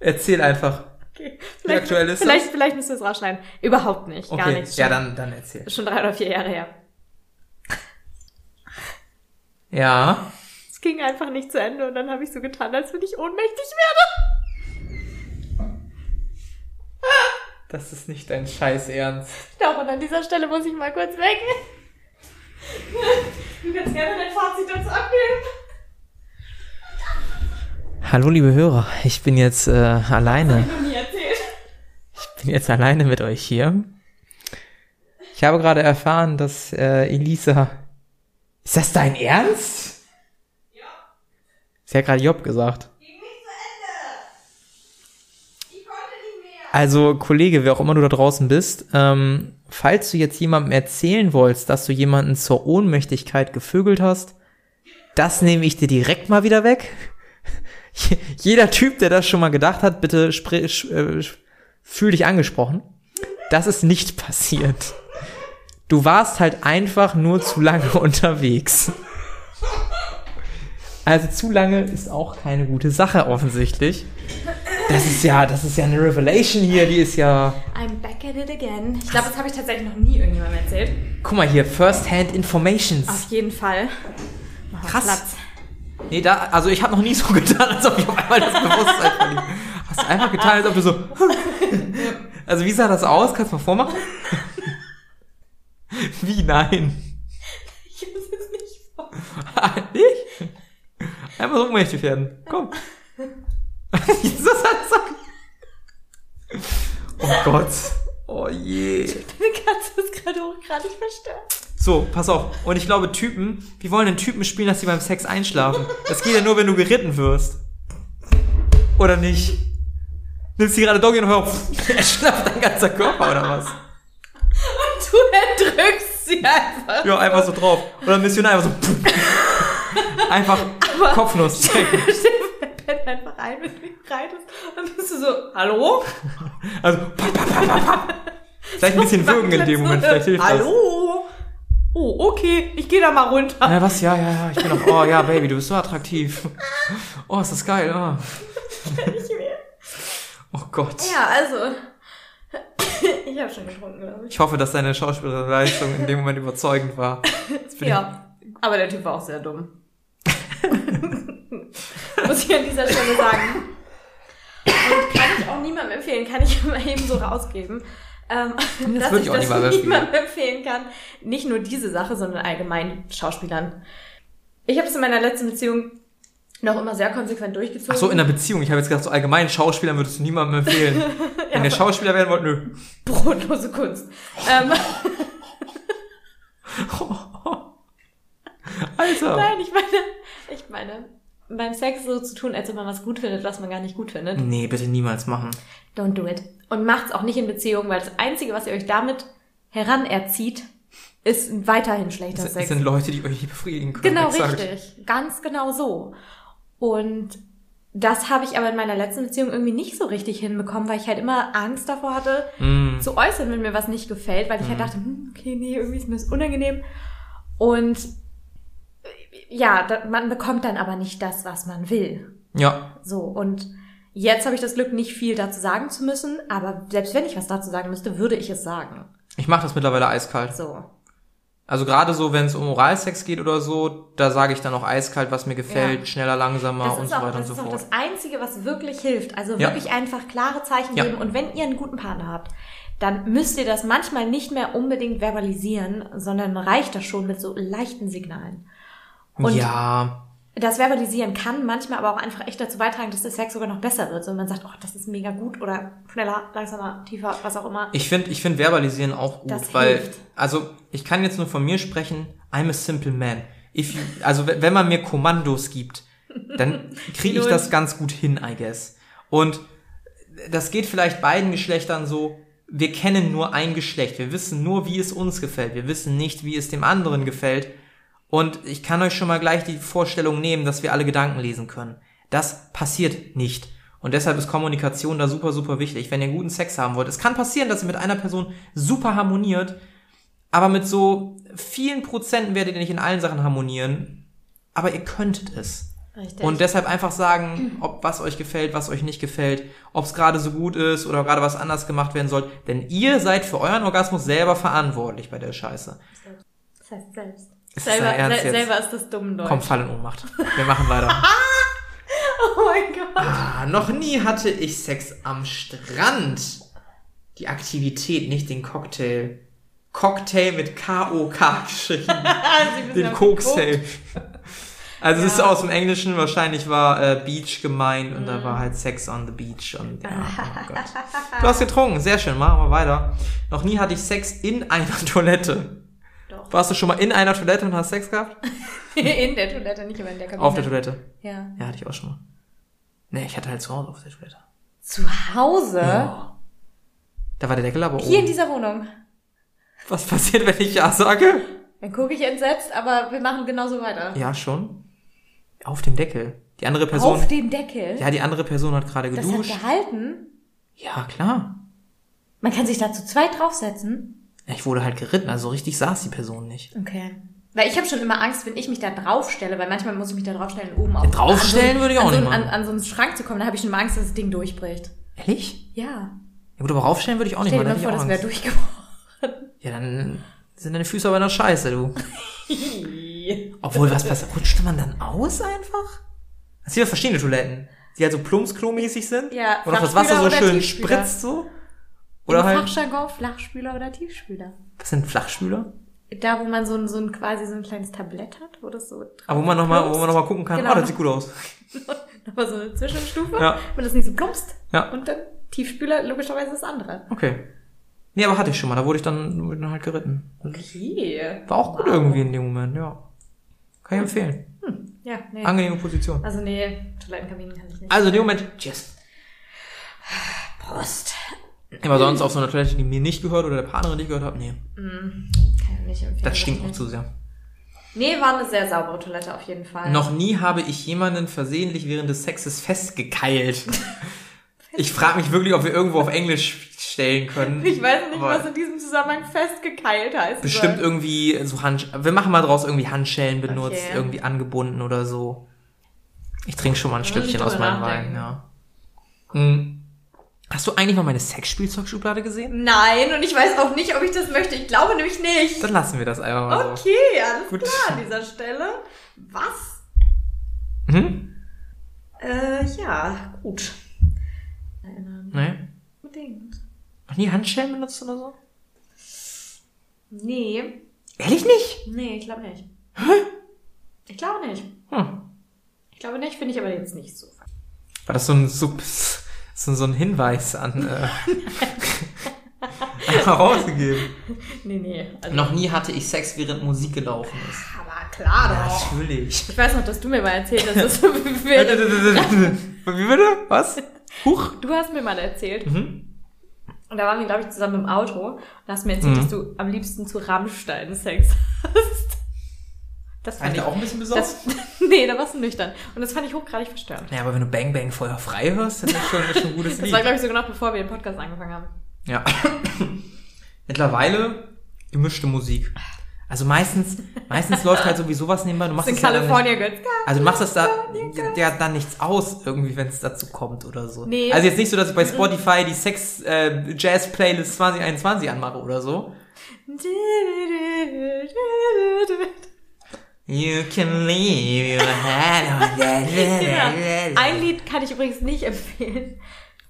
Erzähl einfach. Okay. Wie aktuell ist das? vielleicht, vielleicht müsst ihr es rausschneiden. Überhaupt nicht, gar Okay, nicht. ja, Schon- dann, dann erzähl. Schon drei oder vier Jahre her. Ja. Es ging einfach nicht zu Ende und dann habe ich so getan, als wenn ich ohnmächtig werde. Das ist nicht dein Scheiß Ernst. Doch, und an dieser Stelle muss ich mal kurz weg. Du kannst gerne dein Fazit dazu abgeben. Hallo, liebe Hörer. Ich bin jetzt äh, alleine. Ich bin jetzt alleine mit euch hier. Ich habe gerade erfahren, dass äh, Elisa. Ist das dein Ernst? Ja. Sie hat gerade Job gesagt. Also, Kollege, wer auch immer du da draußen bist, ähm, falls du jetzt jemandem erzählen wolltest, dass du jemanden zur Ohnmächtigkeit gevögelt hast, das nehme ich dir direkt mal wieder weg. Jeder Typ, der das schon mal gedacht hat, bitte sprich, äh, fühl dich angesprochen. Das ist nicht passiert. Du warst halt einfach nur zu lange unterwegs. Also zu lange ist auch keine gute Sache offensichtlich. Das ist ja, das ist ja eine Revelation hier, die ist ja. I'm back at it again. Ich glaube, das habe ich tatsächlich noch nie irgendjemandem erzählt. Guck mal hier, First-Hand Informations. Auf jeden Fall. Mach Krass. Platz. Nee, da, also ich habe noch nie so getan, als ob ich auf einmal das Bewusstsein verliere. Hast du einfach getan, als ob du so. Also wie sah das aus? Kannst du mal vormachen? Wie nein? Ich muss jetzt nicht vor. nicht? Einfach so ohnmächtig werden. Komm. Jesus hat so. Oh Gott. Oh je. Deine Katze ist gerade hochgradig verstört. So, pass auf. Und ich glaube, Typen, wie wollen denn Typen spielen, dass sie beim Sex einschlafen? Das geht ja nur, wenn du geritten wirst. Oder nicht? Nimmst du gerade Doggy und hör auf. Er schlafft dein ganzer Körper, oder was? Und du erdrückst sie einfach. Ja, einfach so drauf. Oder Missionar einfach so. Einfach Kopfnuss checken. Er pennt einfach ein, wenn du ihn reitest. Dann bist du so, hallo? Also, papp, papp, papp, papp, papp. Vielleicht ein bisschen würgen in dem Moment, vielleicht hilft das. Hallo? Oh, okay, ich gehe da mal runter. Ja, was? Ja, ja, ja. Ich bin auch, oh ja, Baby, du bist so attraktiv. Oh, ist das geil, oh. Nicht mehr. Oh Gott. Ja, also. Ich habe schon getrunken, glaube ich. Ich hoffe, dass deine Schauspielleistung in dem Moment überzeugend war. Ja, aber der Typ war auch sehr dumm. Muss ich an dieser Stelle sagen. Und kann ich auch niemandem empfehlen, kann ich mal eben so rausgeben. Ähm, dass würde ich ich auch das niemandem empfehlen. kann. Nicht nur diese Sache, sondern allgemein Schauspielern. Ich habe es in meiner letzten Beziehung Noch immer sehr konsequent durchgezogen. Ach so, in einer Beziehung. Ich habe jetzt gedacht, so allgemein Schauspielern würdest du niemandem empfehlen. Wenn ihr Schauspieler werden wollt, nö. Brotlose Kunst. ähm, Alter. nein, ich meine, ich meine, beim Sex so zu tun, als ob man was gut findet, was man gar nicht gut findet. Nee, bitte niemals machen. Don't do it. Und macht's auch nicht in Beziehungen, weil das Einzige, was ihr euch damit heranerzieht, ist weiterhin schlechter Das, das Sex. sind Leute, die euch nicht befriedigen können. Genau, exakt. richtig. Ganz genau so. Und das habe ich aber in meiner letzten Beziehung irgendwie nicht so richtig hinbekommen, weil ich halt immer Angst davor hatte, Mm. zu äußern, wenn mir was nicht gefällt, weil ich halt dachte, hm, okay, nee, irgendwie ist mir das unangenehm. Und ja, da, man bekommt dann aber nicht das, was man will. Ja, So, und jetzt habe ich das Glück, nicht viel dazu sagen zu müssen, aber selbst wenn ich was dazu sagen müsste, würde ich es sagen. ich mache das mittlerweile eiskalt. So. Also gerade so, wenn es um Oralsex geht oder so, da sage ich dann auch eiskalt, was mir gefällt, Ja. schneller, langsamer Das und so auch, weiter und das so ist auch fort. das Einzige, was wirklich hilft. Also Ja. wirklich einfach klare Zeichen Ja. geben. Und wenn ihr einen guten Partner habt, dann müsst ihr das manchmal nicht mehr unbedingt verbalisieren, sondern reicht das schon mit so leichten Signalen. Und ja, das Verbalisieren kann manchmal aber auch einfach echt dazu beitragen, dass der Sex sogar noch besser wird. So, man sagt, oh, das ist mega gut oder schneller, langsamer, tiefer, was auch immer. ich finde ich find Verbalisieren auch gut, Das weil, hilft. also ich kann jetzt nur von mir sprechen, I'm a simple man. If you, also wenn man mir Kommandos gibt, dann kriege ich das ganz gut hin, I guess. Und das geht vielleicht beiden Geschlechtern so, wir kennen nur ein Geschlecht, wir wissen nur, wie es uns gefällt, wir wissen nicht, wie es dem anderen gefällt. Und ich kann euch schon mal gleich die Vorstellung nehmen, dass wir alle Gedanken lesen können. Das passiert nicht. Und deshalb ist Kommunikation da super, super wichtig. Wenn ihr guten Sex haben wollt, es kann passieren, dass ihr mit einer Person super harmoniert, aber mit so vielen Prozenten werdet ihr nicht in allen Sachen harmonieren. Aber ihr könntet es. Richtig. Und deshalb einfach sagen, ob was euch gefällt, was euch nicht gefällt, ob es gerade so gut ist oder gerade was anders gemacht werden soll. Denn ihr seid für euren Orgasmus selber verantwortlich bei der Scheiße. das heißt selbst. Ist Selber, Ernst se jetzt? selber ist das dumm Deutsch. Komm, fall in Ohnmacht. Wir machen weiter. Oh mein Gott. Ah, noch nie hatte ich Sex am Strand. Die Aktivität, nicht den Cocktail. Cocktail mit K-O-K geschrieben. Den Cocktail. Also es ist Ja. aus dem Englischen, wahrscheinlich war äh, Beach gemeint und da war halt Sex on the Beach und ja, oh Gott. Du hast getrunken, sehr schön, machen wir weiter. Noch nie hatte ich Sex in einer Toilette. Warst du schon mal in einer Toilette und hast Sex gehabt? In der Toilette, nicht immer in der Kabine. Auf der Toilette. Ja. Ja, hatte ich auch schon mal. Nee, ich hatte halt zu Hause auf der Toilette. Zu Hause? Ja. Da war der Deckel aber Hier in oben. dieser Wohnung. Was passiert, wenn ich ja sage? Dann gucke ich entsetzt, aber wir machen genauso weiter. Ja, schon. Auf dem Deckel. Die andere Person. Auf dem Deckel? ja, die andere Person hat gerade das hat geduscht. gehalten? Ja, klar. Man kann sich da zu zweit draufsetzen? Ja, Ich wurde halt geritten, also richtig saß die Person nicht. Okay. Weil ich habe schon immer Angst, wenn ich mich da draufstelle, weil manchmal muss ich mich da draufstellen, oben auf. draufstellen an so, würde ich auch an so, nicht an, machen. an so einen Schrank zu kommen, da habe ich schon mal Angst, dass das Ding durchbricht. Ehrlich? Ja. Ja gut, aber raufstellen würde ich auch nicht Stell dir mal vor, das ich wäre durchgebrochen. Ja, dann sind deine Füße aber in der Scheiße, du. Obwohl, was passiert? Rutscht man dann aus einfach? Das sind ja verschiedene Toiletten. Die halt so plumpsklo-mäßig sind. Ja, Und auch das Wasser so schön spritzt so. Oder Im halt, Fachjargon Flachspüler oder Tiefspüler. was sind Flachspüler? Da, wo man so ein, so ein quasi so ein kleines Tablett hat, wo das so Aber wo man nochmal, wo man noch mal gucken kann, Genau. oh, das sieht gut aus. Nochmal so eine Zwischenstufe, Ja. wenn das nicht so plumpst. Ja. Und dann Tiefspüler, logischerweise das andere. Okay. Nee, aber hatte ich schon mal, da wurde ich dann, wurde dann halt geritten. Okay. War auch gut irgendwie in dem Moment, ja. Kann ich empfehlen. Ja, nee. Angenehme Position. Also nee, Toilettenkabinen kann ich nicht. Also in dem Moment, yes. Prost. Aber sonst auf so einer Toilette, die mir nicht gehört oder der Partnerin nicht gehört hat, nee. Kann ich nicht empfehlen. Das stinkt nicht. zu sehr. Nee, war eine sehr saubere Toilette auf jeden Fall. Noch nie habe ich jemanden versehentlich während des Sexes festgekeilt. ich frage mich wirklich, ob wir irgendwo auf Englisch stellen können. Ich weiß nicht, was in diesem Zusammenhang festgekeilt heißt. Bestimmt irgendwie so Hand, wir machen mal draus irgendwie Handschellen benutzt, Okay. irgendwie angebunden oder so. Ich trinke schon mal ein Stückchen aus meinem Wein, ja. Hm. Hast du eigentlich mal meine Sexspielzeugschublade gesehen? Nein, und ich weiß auch nicht, ob ich das möchte. Ich glaube nämlich nicht. Dann lassen wir das einfach mal so. Okay, alles Gut. klar an dieser Stelle. Was? Mhm. Äh, ja, gut. Erinnern. Nee. Unbedingt. Noch nie Handschellen benutzt oder so? Nee. Ehrlich nicht? Nee, ich glaube nicht. Ich glaube nicht. Hm. Ich glaube nicht, finde ich aber jetzt nicht so. War das so ein, so, so, so ein Hinweis an äh, rausgegeben? Nee, nee. Also, Noch nie hatte ich Sex, während Musik gelaufen ist. aber klar doch. Natürlich. Ich weiß noch, dass du mir mal erzählt hast, dass du, Wie bitte? Was? Huch. du hast mir mal erzählt, Mhm. und da waren wir, glaube ich, zusammen im Auto und hast mir erzählt, Mhm. dass du am liebsten zu Rammstein Sex hast. Das fand ich da auch ein bisschen besorgt? das, nee, da warst du nüchtern. Und das fand ich hochgradig verstörend. Ja, aber wenn du Bang Bang Feuer frei hörst, dann ist schon, ist schon ein gutes Das Lied. war, glaube ich, sogar noch bevor wir den Podcast angefangen haben. Ja. Mittlerweile gemischte Musik. Also meistens, meistens läuft halt sowieso was nebenbei. Du Das machst ja dann nicht, California Girls. also du machst das da ja dann nichts aus irgendwie, wenn es dazu kommt oder so. Nee. Also jetzt nicht so, dass ich bei Spotify die Sex äh, Jazz Playlist 2021 anmache oder so. You can leave your head Genau. Ein Lied kann ich übrigens nicht empfehlen.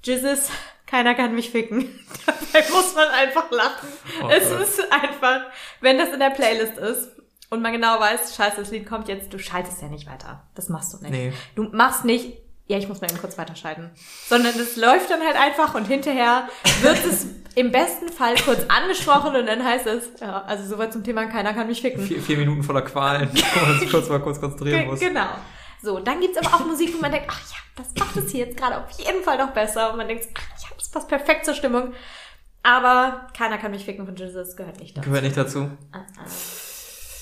Jizzes, keiner kann mich ficken. Dabei muss man einfach lachen. Oh es ist einfach, wenn das in der Playlist ist und man genau weiß, scheiße, das Lied kommt jetzt, du schaltest ja nicht weiter. Das machst du nicht. Nee. Du machst nicht, ja, ich muss mal eben kurz weiterschalten. Sondern es läuft dann halt einfach und hinterher wird es im besten Fall kurz angesprochen und dann heißt es, ja, also soweit zum Thema, keiner kann mich ficken. Vier, vier Minuten voller Qualen, wo man sich kurz mal kurz konzentrieren muss. Genau. So, dann gibt's aber auch Musik, wo man denkt, ach ja, das macht es hier jetzt gerade auf jeden Fall noch besser. Und man denkt, ach ja, das passt perfekt zur Stimmung. Aber keiner kann mich ficken von Jesus, gehört nicht dazu. Gehört nicht dazu.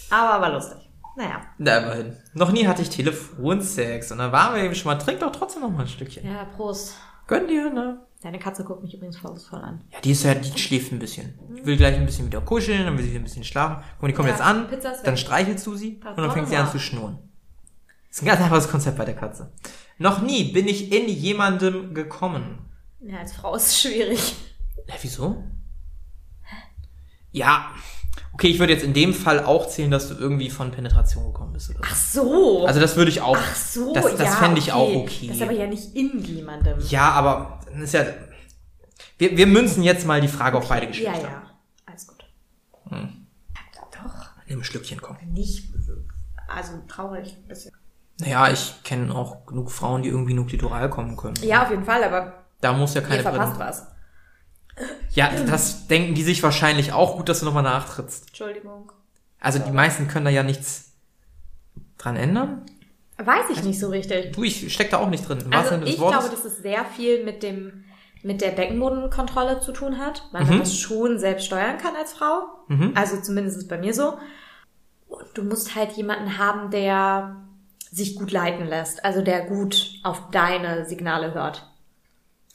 Aber war lustig. Naja. Na, immerhin. Noch nie hatte ich Telefonsex. Und da waren wir eben schon mal, trink doch trotzdem noch mal ein Stückchen. Ja, Prost. Gönn dir, ne? Deine Katze guckt mich übrigens vorwurfsvoll an. Ja, die ist ja, die schläft ein bisschen. Die will gleich ein bisschen wieder kuscheln, dann will sie wieder ein bisschen schlafen. Guck mal, die kommt Ja, jetzt an, dann streichelst du sie Pardon, und dann fängt sie an zu schnurren. Das ist ein ganz einfaches Konzept bei der Katze. Noch nie bin ich in jemandem gekommen. Ja, als Frau ist es schwierig. Ja, wieso? Ja. Okay, ich würde jetzt in dem Fall auch zählen, dass du irgendwie von Penetration gekommen bist oder so. Ach so. Also das würde ich auch. Ach so, Das, das ja, fände ich okay. auch okay. Das ist aber ja nicht in jemandem. Ja, aber ist ja. Wir, wir münzen jetzt mal die Frage auf beide ja. Geschlechter. ja. Alles gut. Hm. Ja, doch. Nimm ein Schlückchen, komm. Nicht, also traurig. ein bisschen. Naja, ich kenne auch genug Frauen, die irgendwie nuklitoral kommen können. Ja, auf jeden Fall, aber Da muss ja ihr keine verpasst Brille- was. Ja, das denken die sich wahrscheinlich auch gut, dass du nochmal nachtrittst. Entschuldigung. Also die meisten können da ja nichts dran ändern. Weiß ich nicht so richtig. Du, ich steck da auch nicht drin. Im Also ich Wortes. glaube, dass es sehr viel mit dem mit der Beckenbodenkontrolle zu tun hat, weil Mhm. man das schon selbst steuern kann als Frau. Mhm. Also zumindest ist es bei mir so. Und du musst halt jemanden haben, der sich gut leiten lässt, also der gut auf deine Signale hört.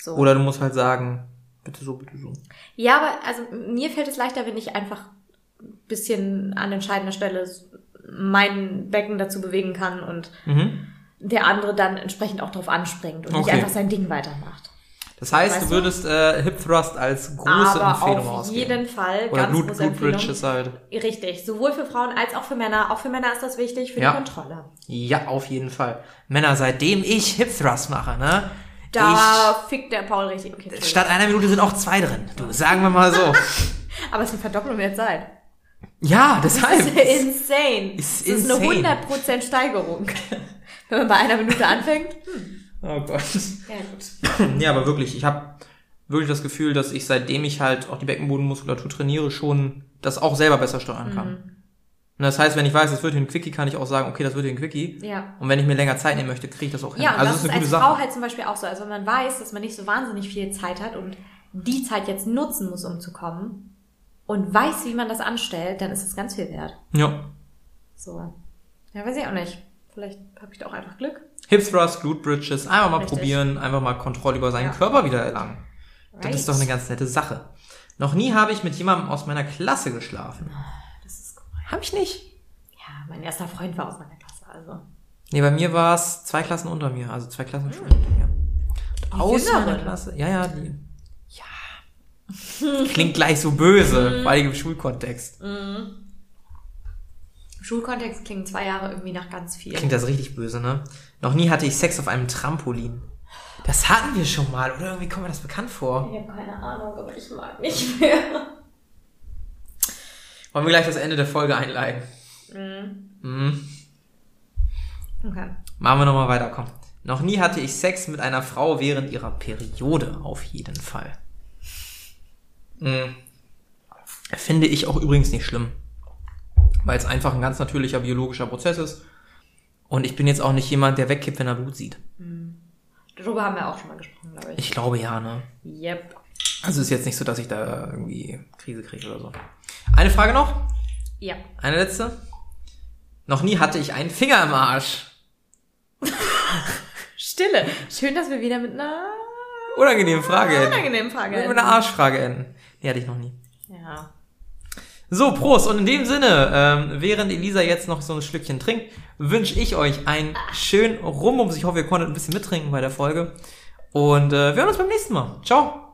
So. Oder du musst halt sagen, bitte so, bitte so. Ja, aber also mir fällt es leichter, wenn ich einfach ein bisschen an entscheidender Stelle mein Becken dazu bewegen kann und Mhm. der andere dann entsprechend auch drauf anspringt und nicht Okay. einfach sein Ding weitermacht. Das heißt, Weißt du würdest äh, Hip Thrust als große Aber Empfehlung auf ausgeben. jeden Fall Oder ganz Blut, große Blut Empfehlung. Bridges halt. Richtig, sowohl für Frauen als auch für Männer. Auch für Männer ist das wichtig für Ja. die Kontrolle. Ja, auf jeden Fall. Männer, seitdem ich Hip Thrust mache, ne? Da fickt der Paul richtig. Okay, Ich, statt einer Minute sind auch zwei drin. Du, sagen wir mal so. aber es ist eine Verdopplung der Zeit. ja, Das deshalb. ist insane. Ist das ist eine insane. 100% Steigerung. Wenn man bei einer Minute anfängt. Oh Gott. Ja, gut. Ja, aber wirklich, ich habe wirklich das Gefühl, dass ich seitdem ich halt auch die Beckenbodenmuskulatur trainiere, schon das auch selber besser steuern kann. Mhm. Und das heißt, wenn ich weiß, es wird hier ein Quickie, kann ich auch sagen, okay, das wird hier ein Quickie. Ja. Und wenn ich mir länger Zeit nehmen möchte, kriege ich das auch hin. Ja, und also das das ist ist eine als gute Frau Sache. halt zum Beispiel auch so. Also wenn man weiß, dass man nicht so wahnsinnig viel Zeit hat und die Zeit jetzt nutzen muss, um zu kommen und weiß, wie man das anstellt, dann ist es ganz viel wert. Ja. So. Ja, weiß ich auch nicht. Vielleicht habe ich da auch einfach Glück. Hip Thrust, Glute Bridges, einfach mal Richtig. probieren, einfach mal Kontrolle über seinen Ja. Körper wieder erlangen. Das Right. ist doch eine ganz nette Sache. Noch nie habe ich mit jemandem aus meiner Klasse geschlafen. Habe ich nicht. Ja, mein erster Freund war aus meiner Klasse, also. Nee, bei mir war es zwei Klassen unter mir, also zwei Klassenschulen unter mir. Aus jüngeren? meiner Klasse. Ja, ja, die. Ja. Klingt gleich so böse, vor allem im Schulkontext. Im Schulkontext klingen zwei Jahre irgendwie nach ganz viel. Klingt das richtig böse, ne? Noch nie hatte ich Sex auf einem Trampolin. Das hatten wir schon mal, oder irgendwie kommt mir das bekannt vor. Ich habe keine Ahnung, aber ich mag nicht mehr. Wollen wir gleich das Ende der Folge einleiten? Mhm. Okay. Machen wir nochmal weiter, komm. Noch nie hatte ich Sex mit einer Frau während ihrer Periode, auf jeden Fall. Hm. Finde ich auch übrigens nicht schlimm. Weil es einfach ein ganz natürlicher biologischer Prozess ist. Und ich bin jetzt auch nicht jemand, der wegkippt, wenn er Blut sieht. Darüber haben wir auch schon mal gesprochen, glaube ich. Ich glaube ja, ne? Yep. Also ist jetzt nicht so, dass ich da irgendwie Krise kriege oder so. Eine Frage noch? Ja. Eine letzte? Noch nie hatte ich einen Finger im Arsch. Stille. Schön, dass wir wieder mit einer Unangenehme Frage enden. unangenehmen Frage Mit einer Arschfrage enden. Die hatte ich noch nie. Ja. So, Prost. Und in dem Sinne, ähm, während Elisa jetzt noch so ein Schlückchen trinkt, wünsche ich euch einen schönen Rumbums. Ich hoffe, ihr konntet ein bisschen mittrinken bei der Folge. Und äh, wir hören uns beim nächsten Mal. Ciao.